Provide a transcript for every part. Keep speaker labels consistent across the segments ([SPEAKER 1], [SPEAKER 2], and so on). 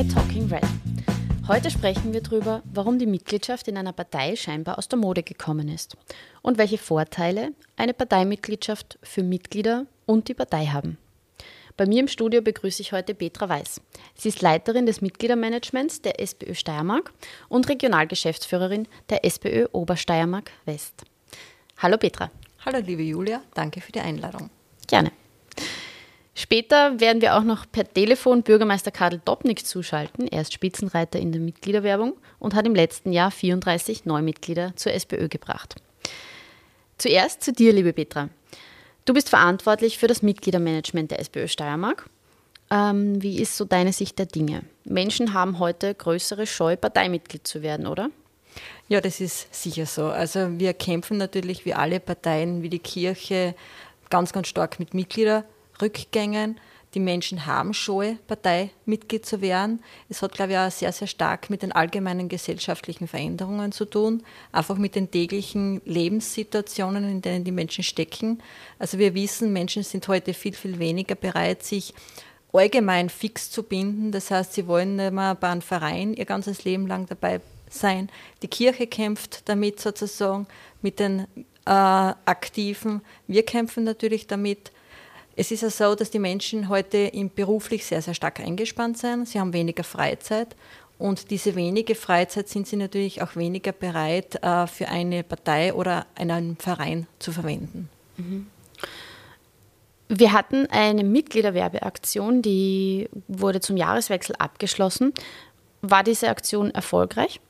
[SPEAKER 1] bei Talking Red. Heute sprechen wir darüber, warum die Mitgliedschaft in einer Partei scheinbar aus der Mode gekommen ist und welche Vorteile eine Parteimitgliedschaft für Mitglieder und die Partei haben. Bei mir im Studio begrüße ich heute Petra Weiß. Sie ist Leiterin des Mitgliedermanagements der SPÖ Steiermark und Regionalgeschäftsführerin der SPÖ Obersteiermark West. Hallo Petra.
[SPEAKER 2] Hallo liebe Julia, danke für die Einladung.
[SPEAKER 1] Gerne. Später werden wir auch noch per Telefon Bürgermeister Karl Dobnik zuschalten. Er ist Spitzenreiter in der Mitgliederwerbung und hat im letzten Jahr 34 Neumitglieder zur SPÖ gebracht. Zuerst zu dir, liebe Petra. Du bist verantwortlich für das Mitgliedermanagement der SPÖ Steiermark. Ähm, wie ist so deine Sicht der Dinge? Menschen haben heute größere Scheu, Parteimitglied zu werden, oder?
[SPEAKER 2] Ja, das ist sicher so. Also wir kämpfen natürlich wie alle Parteien, wie die Kirche, ganz, ganz stark mit Mitgliederrückgängen. Die Menschen haben Scheu, Parteimitglied zu werden. Es hat, glaube ich, auch sehr, sehr stark mit den allgemeinen gesellschaftlichen Veränderungen zu tun, einfach mit den täglichen Lebenssituationen, in denen die Menschen stecken. Also wir wissen, Menschen sind heute viel, viel weniger bereit, sich allgemein fix zu binden. Das heißt, sie wollen nicht mehr bei einem Verein ihr ganzes Leben lang dabei sein. Die Kirche kämpft damit sozusagen, mit den äh, Aktiven. Wir kämpfen natürlich damit. Es ist ja so, dass die Menschen heute beruflich sehr, sehr stark eingespannt sind. Sie haben weniger Freizeit und diese wenige Freizeit sind sie natürlich auch weniger bereit, äh, für eine Partei oder einen Verein zu verwenden. Mhm.
[SPEAKER 1] Wir hatten eine Mitgliederwerbeaktion, die wurde zum Jahreswechsel abgeschlossen. War diese Aktion erfolgreich?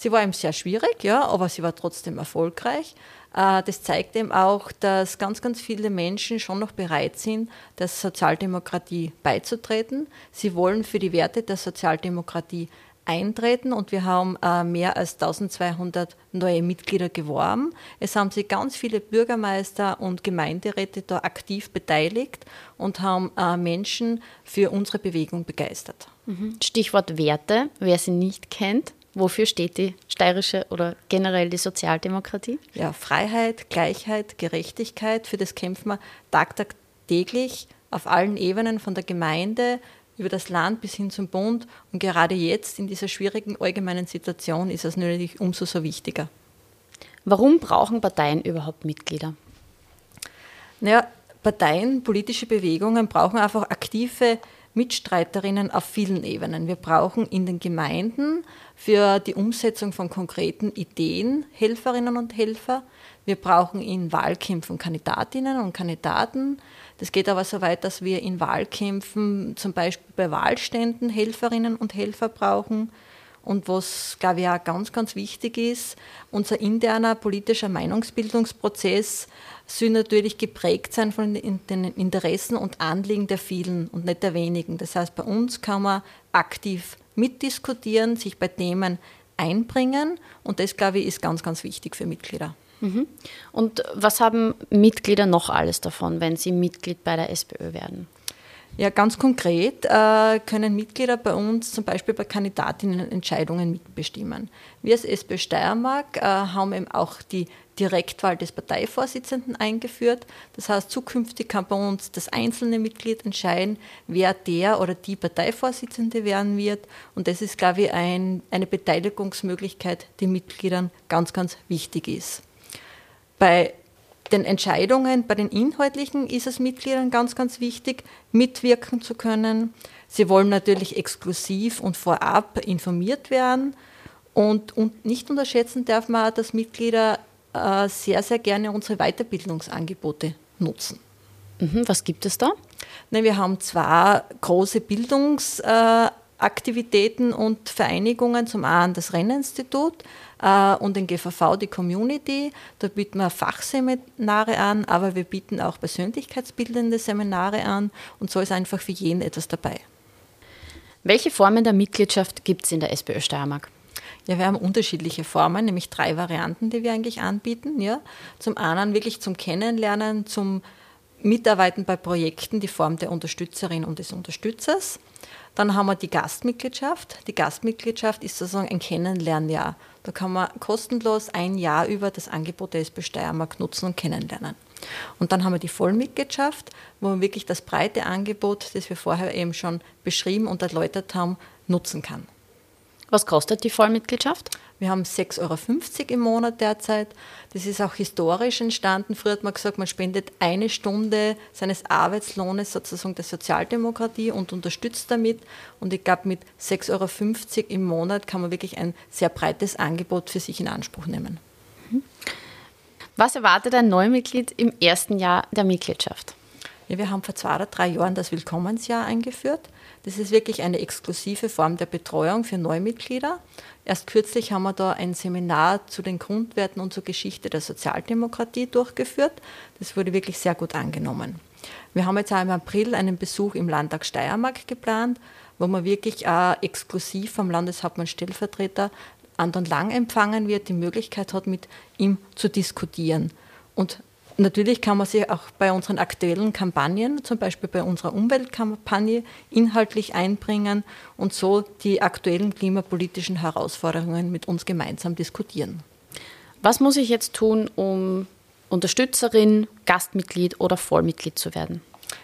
[SPEAKER 2] Sie war eben sehr schwierig, ja, aber sie war trotzdem erfolgreich. Äh, das zeigt eben auch, dass ganz, ganz viele Menschen schon noch bereit sind, der Sozialdemokratie beizutreten. Sie wollen für die Werte der Sozialdemokratie eintreten und wir haben äh, mehr als 1200 neue Mitglieder geworben. Es haben sich ganz viele Bürgermeister und Gemeinderäte da aktiv beteiligt und haben äh, Menschen für unsere Bewegung begeistert.
[SPEAKER 1] Mhm. Stichwort Werte, wer sie nicht kennt. Wofür steht die steirische oder generell die Sozialdemokratie?
[SPEAKER 2] Ja, Freiheit, Gleichheit, Gerechtigkeit, für das kämpfen wir tagtäglich auf allen Ebenen, von der Gemeinde über das Land bis hin zum Bund. Und gerade jetzt in dieser schwierigen allgemeinen Situation ist es natürlich umso so wichtiger.
[SPEAKER 1] Warum brauchen Parteien überhaupt Mitglieder?
[SPEAKER 2] Naja, Parteien, politische Bewegungen brauchen einfach aktive Mitstreiterinnen auf vielen Ebenen. Wir brauchen in den Gemeinden für die Umsetzung von konkreten Ideen Helferinnen und Helfer. Wir brauchen in Wahlkämpfen Kandidatinnen und Kandidaten. Das geht aber so weit, dass wir in Wahlkämpfen zum Beispiel bei Wahlständen Helferinnen und Helfer brauchen. Und was, glaube ich, auch ganz, ganz wichtig ist, unser interner politischer Meinungsbildungsprozess soll natürlich geprägt sein von den Interessen und Anliegen der vielen und nicht der wenigen. Das heißt, bei uns kann man aktiv mitdiskutieren, sich bei Themen einbringen und das, glaube ich, ist ganz, ganz wichtig für Mitglieder.
[SPEAKER 1] Mhm. Und was haben Mitglieder noch alles davon, wenn sie Mitglied bei der SPÖ werden?
[SPEAKER 2] Ja, ganz konkret äh, können Mitglieder bei uns zum Beispiel bei Kandidatinnenentscheidungen mitbestimmen. Wir als SPÖ Steiermark äh, haben eben auch die Direktwahl des Parteivorsitzenden eingeführt. Das heißt, zukünftig kann bei uns das einzelne Mitglied entscheiden, wer der oder die Parteivorsitzende werden wird. Und das ist, glaube ich, ein, eine Beteiligungsmöglichkeit, die Mitgliedern ganz, ganz wichtig ist. Bei den Entscheidungen, bei den inhaltlichen ist es Mitgliedern ganz, ganz wichtig, mitwirken zu können. Sie wollen natürlich exklusiv und vorab informiert werden. Und, und nicht unterschätzen darf man auch, dass Mitglieder äh, sehr, sehr gerne unsere Weiterbildungsangebote nutzen.
[SPEAKER 1] Mhm, was gibt es da?
[SPEAKER 2] Wir haben zwei große Bildungsaktivitäten und Vereinigungen. Zum einen das Renninstitut äh, und den GVV, die Community. Da bieten wir Fachseminare an, aber wir bieten auch persönlichkeitsbildende Seminare an und so ist einfach für jeden etwas dabei.
[SPEAKER 1] Welche Formen der Mitgliedschaft gibt es in der SPÖ Steiermark?
[SPEAKER 2] Ja, wir haben unterschiedliche Formen, nämlich drei Varianten, die wir eigentlich anbieten. Ja. Zum einen wirklich zum Kennenlernen, zum Mitarbeiten bei Projekten, die Form der Unterstützerin und des Unterstützers. Dann haben wir die Gastmitgliedschaft. Die Gastmitgliedschaft ist sozusagen ein Kennenlernjahr. Da kann man kostenlos ein Jahr über das Angebot der SB Steiermark nutzen und kennenlernen. Und dann haben wir die Vollmitgliedschaft, wo man wirklich das breite Angebot, das wir vorher eben schon beschrieben und erläutert haben, nutzen kann.
[SPEAKER 1] Was kostet die Vollmitgliedschaft?
[SPEAKER 2] Wir haben 6,50 Euro im Monat derzeit. Das ist auch historisch entstanden. Früher hat man gesagt, man spendet eine Stunde seines Arbeitslohnes sozusagen der Sozialdemokratie und unterstützt damit. Und ich glaube, mit 6,50 Euro im Monat kann man wirklich ein sehr breites Angebot für sich in Anspruch nehmen.
[SPEAKER 1] Was erwartet ein Neumitglied im ersten Jahr der Mitgliedschaft?
[SPEAKER 2] Ja, wir haben vor zwei oder drei Jahren das Willkommensjahr eingeführt. Das ist wirklich eine exklusive Form der Betreuung für Neumitglieder. Erst kürzlich haben wir da ein Seminar zu den Grundwerten und zur Geschichte der Sozialdemokratie durchgeführt. Das wurde wirklich sehr gut angenommen. Wir haben jetzt auch im April einen Besuch im Landtag Steiermark geplant, wo man wirklich auch exklusiv vom Landeshauptmann Stellvertreter Anton Lang empfangen wird, die Möglichkeit hat, mit ihm zu diskutieren. Und Natürlich kann man sich auch bei unseren aktuellen Kampagnen, zum Beispiel bei unserer Umweltkampagne, inhaltlich einbringen und so die aktuellen klimapolitischen Herausforderungen mit uns gemeinsam diskutieren.
[SPEAKER 1] Was muss ich jetzt tun, um Unterstützerin, Gastmitglied oder Vollmitglied zu werden?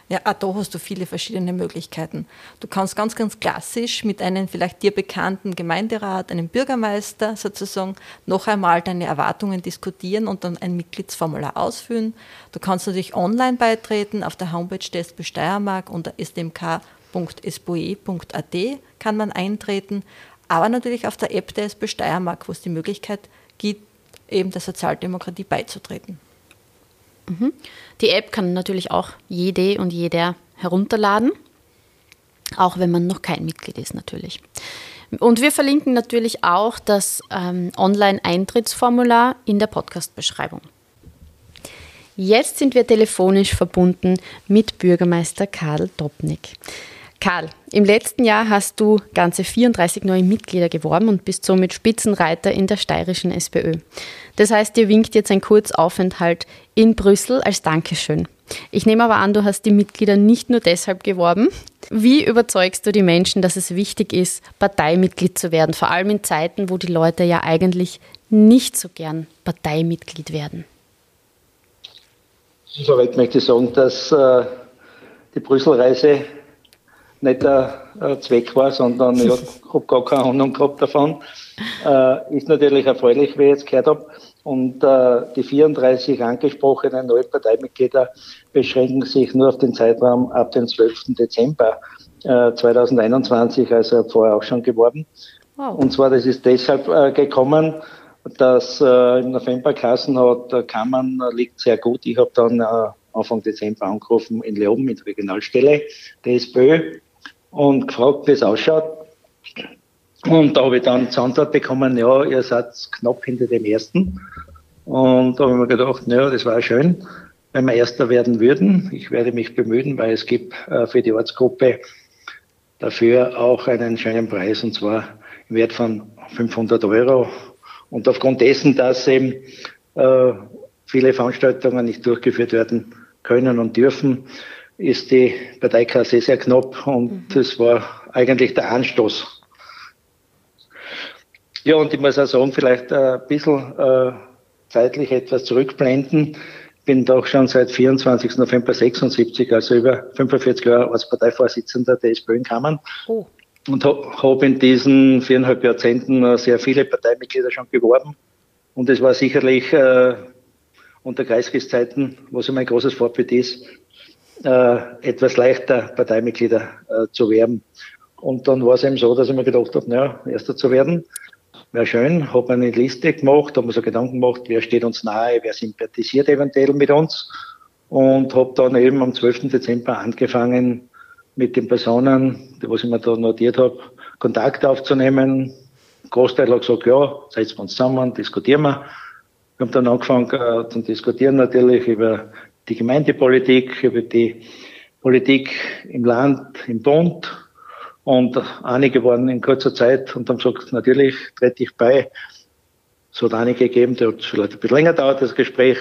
[SPEAKER 2] Ja, auch da hast du viele verschiedene Möglichkeiten. Du kannst ganz, ganz klassisch mit einem vielleicht dir bekannten Gemeinderat, einem Bürgermeister sozusagen noch einmal deine Erwartungen diskutieren und dann ein Mitgliedsformular ausfüllen. Du kannst natürlich online beitreten auf der Homepage der SB Steiermark unter sdmk.sboe.at kann man eintreten, aber natürlich auf der App der SB Steiermark, wo es die Möglichkeit gibt, eben der Sozialdemokratie beizutreten.
[SPEAKER 1] Mhm. Die App kann natürlich auch jede und jeder herunterladen, auch wenn man noch kein Mitglied ist natürlich. Und wir verlinken natürlich auch das ähm, Online-Eintrittsformular in der Podcast-Beschreibung. Jetzt sind wir telefonisch verbunden mit Bürgermeister Karl Dobnik. Karl, im letzten Jahr hast du ganze 34 neue Mitglieder geworben und bist somit Spitzenreiter in der steirischen SPÖ. Das heißt, dir winkt jetzt ein Kurzaufenthalt in Brüssel als Dankeschön. Ich nehme aber an, du hast die Mitglieder nicht nur deshalb geworben. Wie überzeugst du die Menschen, dass es wichtig ist, Parteimitglied zu werden, vor allem in Zeiten, wo die Leute ja eigentlich nicht so gern Parteimitglied werden?
[SPEAKER 3] Soweit möchte ich sagen, dass äh, die Brüsselreise nicht der Zweck war, sondern ich habe gar keine Ahnung gehabt davon. Äh, ist natürlich erfreulich, wie ich jetzt gehört habe. Und äh, die 34 angesprochenen neuen Parteimitglieder beschränken sich nur auf den Zeitraum ab dem 12. Dezember äh, 2021, also vorher auch schon geworben. Wow. Und zwar, das ist deshalb äh, gekommen, dass äh, im November Klassen hat, der Kammern liegt sehr gut. Ich habe dann äh, Anfang Dezember angerufen in Leoben mit Regionalstelle der SPÖ und gefragt, wie es ausschaut. Und da habe ich dann zur Antwort bekommen, ja, ihr seid knapp hinter dem ersten. Und da habe ich mir gedacht, ja, das war schön, wenn wir Erster werden würden. Ich werde mich bemühen, weil es gibt äh, für die Ortsgruppe dafür auch einen schönen Preis, und zwar im Wert von 500 Euro. Und aufgrund dessen, dass eben äh, viele Veranstaltungen nicht durchgeführt werden können und dürfen, ist die Parteikasse sehr knapp und mhm. das war eigentlich der Anstoß. Ja, und ich muss auch sagen, vielleicht ein bisschen äh, zeitlich etwas zurückblenden. Bin doch schon seit 24. November 76, also über 45 Jahre als Parteivorsitzender der SPÖ in Kammern. Oh. Und habe hab in diesen viereinhalb Jahrzehnten sehr viele Parteimitglieder schon geworben. Und es war sicherlich äh, unter Kreiskriegszeiten, was immer ein großes Vorbild ist, etwas leichter Parteimitglieder äh, zu werben. Und dann war es eben so, dass ich mir gedacht habe, naja, Erster zu werden, wäre schön. Habe eine Liste gemacht, habe mir so Gedanken gemacht, wer steht uns nahe, wer sympathisiert eventuell mit uns. Und habe dann eben am 12. Dezember angefangen, mit den Personen, die was ich mir da notiert habe, Kontakt aufzunehmen. Großteil hat gesagt, ja, setzen wir uns zusammen, diskutieren wir. Wir haben dann angefangen äh, zu diskutieren natürlich über die Gemeindepolitik, über die Politik im Land, im Bund. Und einige waren in kurzer Zeit und haben gesagt, natürlich trete ich bei. Es hat einige gegeben, der hat vielleicht ein bisschen länger dauert, das Gespräch.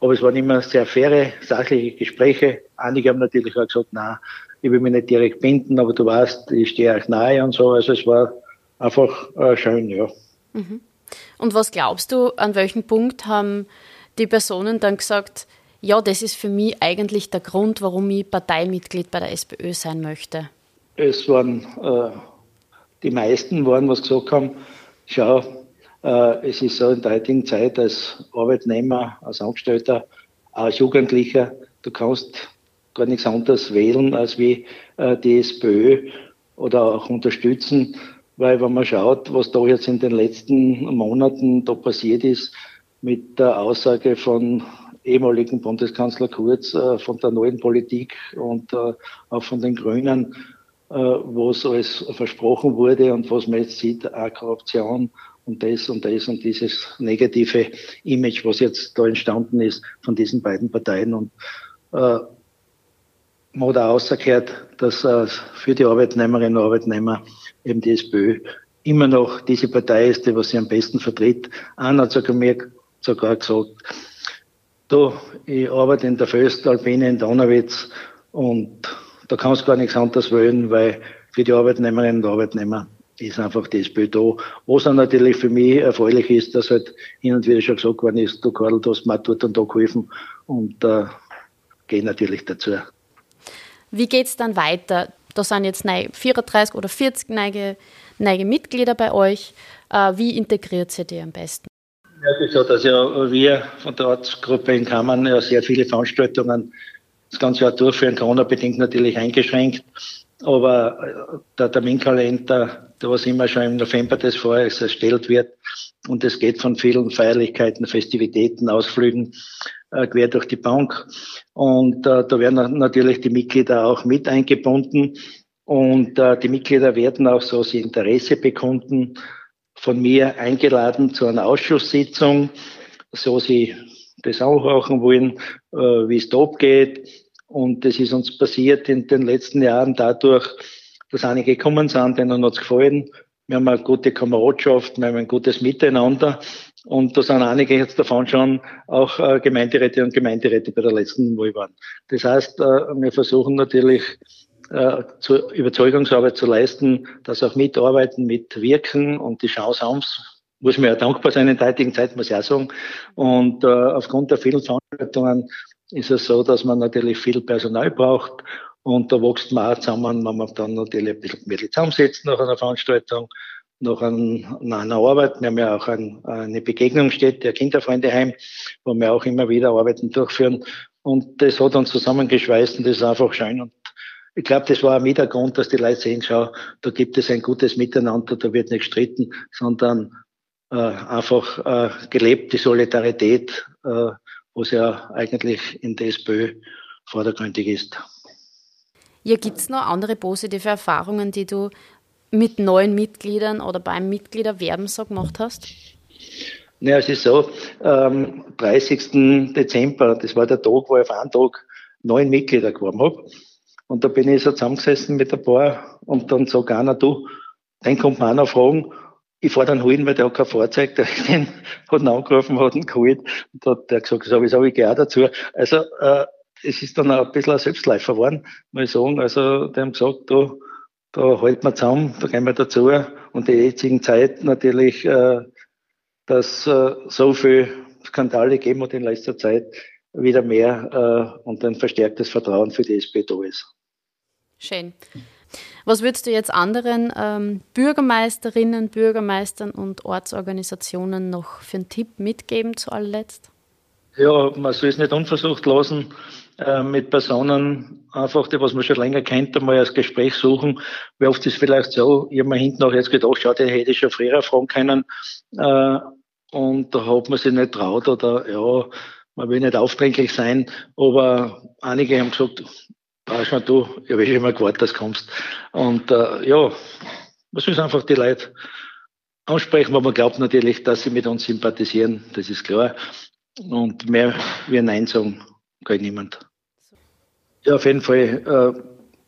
[SPEAKER 3] Aber es waren immer sehr faire, sachliche Gespräche. Einige haben natürlich auch gesagt, na, ich will mich nicht direkt binden, aber du weißt, ich stehe euch nahe und so. Also es war einfach äh, schön, ja.
[SPEAKER 1] Mhm. Und was glaubst du, an welchem Punkt haben die Personen dann gesagt, ja, das ist für mich eigentlich der Grund, warum ich Parteimitglied bei der SPÖ sein möchte?
[SPEAKER 3] Es waren, äh, die meisten waren, was gesagt haben, schau, äh, es ist so in der heutigen Zeit als Arbeitnehmer, als Angestellter, als Jugendlicher, du kannst gar nichts anderes wählen als wie äh, die SPÖ oder auch unterstützen, weil wenn man schaut, was da jetzt in den letzten Monaten da passiert ist mit der Aussage von ehemaligen Bundeskanzler Kurz, äh, von der neuen Politik und äh, auch von den Grünen, äh, was alles versprochen wurde und was man jetzt sieht, auch Korruption und das und das und dieses negative Image, was jetzt da entstanden ist von diesen beiden Parteien. Und äh, man hat auch ausgehört, dass äh, für die Arbeitnehmerinnen und Arbeitnehmer eben die SPÖ immer noch diese Partei ist, die was sie am besten vertritt. Einer hat sogar mir sogar gesagt, du, ich arbeite in der Föstalpine in Donauwitz und da kannst du gar nichts anderes wählen, weil für die Arbeitnehmerinnen und Arbeitnehmer ist einfach die SPÖ da. Was dann natürlich für mich erfreulich ist, dass halt hin und wieder schon gesagt worden ist, du Karl, du hast mir dort und da geholfen und äh, gehe natürlich dazu.
[SPEAKER 1] Wie geht es dann weiter? Da sind jetzt 34 oder 40 neue, neue Mitglieder bei euch. Äh, wie integriert sie die am besten?
[SPEAKER 3] Ja, so, dass ja wir von der Ortsgruppe in Kammern ja sehr viele Veranstaltungen das ganze Jahr durchführen, Corona-bedingt natürlich eingeschränkt. Aber äh, der Terminkalender, der was immer schon im November des Vorjahres erstellt wird, und es geht von vielen Feierlichkeiten, Festivitäten, Ausflügen äh, quer durch die Bank. Und äh, da werden natürlich die Mitglieder auch mit eingebunden. Und äh, die Mitglieder werden auch, so sie Interesse bekunden, von mir eingeladen zu einer Ausschusssitzung, so sie das auch machen wollen, äh, wie es da abgeht. Und das ist uns passiert in den letzten Jahren dadurch, dass einige gekommen sind, denen hat es gefallen. Wir haben eine gute Kameradschaft, wir haben ein gutes Miteinander. Und da sind einige jetzt davon schon auch äh, Gemeinderäte und Gemeinderäte bei der letzten Wahl waren. Das heißt, äh, wir versuchen natürlich äh, zu Überzeugungsarbeit zu leisten, dass auch mitarbeiten, mitwirken und die Chance haben, muss mir ja dankbar sein in der heutigen Zeit, muss ich auch sagen. Und äh, aufgrund der vielen Veranstaltungen ist es so, dass man natürlich viel Personal braucht. Und da wächst man auch zusammen, wenn man dann natürlich ein bisschen mehr zusammensetzt nach einer Veranstaltung nach, ein, nach einer Arbeit. Wir haben ja auch ein, eine Begegnungsstätte, ein Kinderfreundeheim, wo wir auch immer wieder Arbeiten durchführen. Und das hat uns zusammengeschweißt und das ist einfach schön. Und ich glaube, das war auch mit der Grund, dass die Leute sehen, schau, da gibt es ein gutes Miteinander, da wird nicht gestritten, sondern äh, einfach äh, gelebt, die Solidarität, äh, was ja eigentlich in der SPÖ vordergründig ist.
[SPEAKER 1] Ja, gibt es noch andere positive Erfahrungen, die du mit neuen Mitgliedern oder beim Mitgliederwerben so gemacht hast?
[SPEAKER 3] Ja, es ist so, am 30. Dezember, das war der Tag, wo ich auf einen Tag neun Mitglieder geworben habe. Und da bin ich so zusammengesessen mit ein paar und dann sagt einer, du, den kommt man noch fragen, ich fahre dann holen, weil der hat kein Fahrzeug, der den hat ihn angerufen, hat ihn geholt und hat der gesagt, sowieso, ich gehe auch dazu. Also, äh, es ist dann auch ein bisschen ein Selbstläufer geworden, muss ich sagen. Also, die haben gesagt, du, da halten wir zusammen, da gehen wir dazu. Und die jetzigen Zeit natürlich, äh, dass äh, so viel Skandale geben hat in letzter Zeit, wieder mehr äh, und ein verstärktes Vertrauen für die SP da ist.
[SPEAKER 1] Schön. Was würdest du jetzt anderen ähm, Bürgermeisterinnen, Bürgermeistern und Ortsorganisationen noch für einen Tipp mitgeben zu allerletzt?
[SPEAKER 3] Ja, man soll es nicht unversucht lassen, äh, mit Personen einfach, die, was man schon länger kennt, einmal als Gespräch suchen. Wie oft ist es vielleicht so, ich habe mir hinten auch jetzt gedacht, schau, den hätte ich schon früher fragen können. Äh, und da hat man sich nicht traut oder ja, man will nicht aufdringlich sein, aber einige haben gesagt, da schon du, ich habe schon mal gewartet, dass du kommst. Und äh, ja, man soll einfach die Leute ansprechen, weil man glaubt natürlich, dass sie mit uns sympathisieren, das ist klar. Und mehr wie Nein sagen kann niemand. Ja, auf jeden Fall. Äh,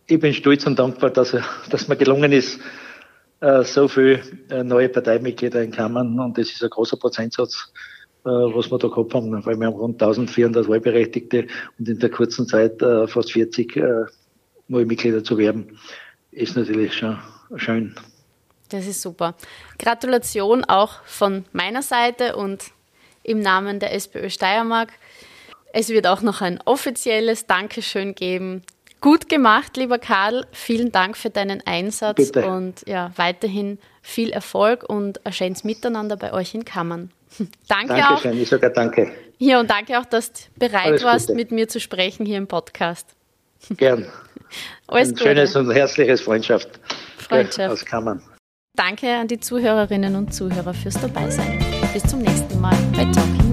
[SPEAKER 3] ich bin stolz und dankbar, dass, dass mir gelungen ist, äh, so viele äh, neue Parteimitglieder in Kammern und das ist ein großer Prozentsatz, äh, was wir da gehabt haben, weil wir haben rund 1400 Wahlberechtigte und in der kurzen Zeit äh, fast 40 äh, neue Mitglieder zu werben, ist natürlich schon schön.
[SPEAKER 1] Das ist super. Gratulation auch von meiner Seite und im Namen der SPÖ Steiermark. Es wird auch noch ein offizielles Dankeschön geben. Gut gemacht, lieber Karl. Vielen Dank für deinen Einsatz
[SPEAKER 3] Bitte.
[SPEAKER 1] und ja, weiterhin viel Erfolg und ein schönes Miteinander bei euch in Kammern. Danke auch.
[SPEAKER 3] Dankeschön, ich sage danke.
[SPEAKER 1] Ja, und danke auch, dass du bereit
[SPEAKER 3] Alles
[SPEAKER 1] warst,
[SPEAKER 3] Gute.
[SPEAKER 1] mit mir zu sprechen hier im Podcast.
[SPEAKER 3] Gern.
[SPEAKER 1] Alles
[SPEAKER 3] Ein
[SPEAKER 1] Gute.
[SPEAKER 3] schönes und herzliches Freundschaft.
[SPEAKER 1] Freundschaft.
[SPEAKER 3] Aus Kammern.
[SPEAKER 1] Danke an die Zuhörerinnen und Zuhörer fürs Dabeisein. Bis zum nächsten Mal bei Talking.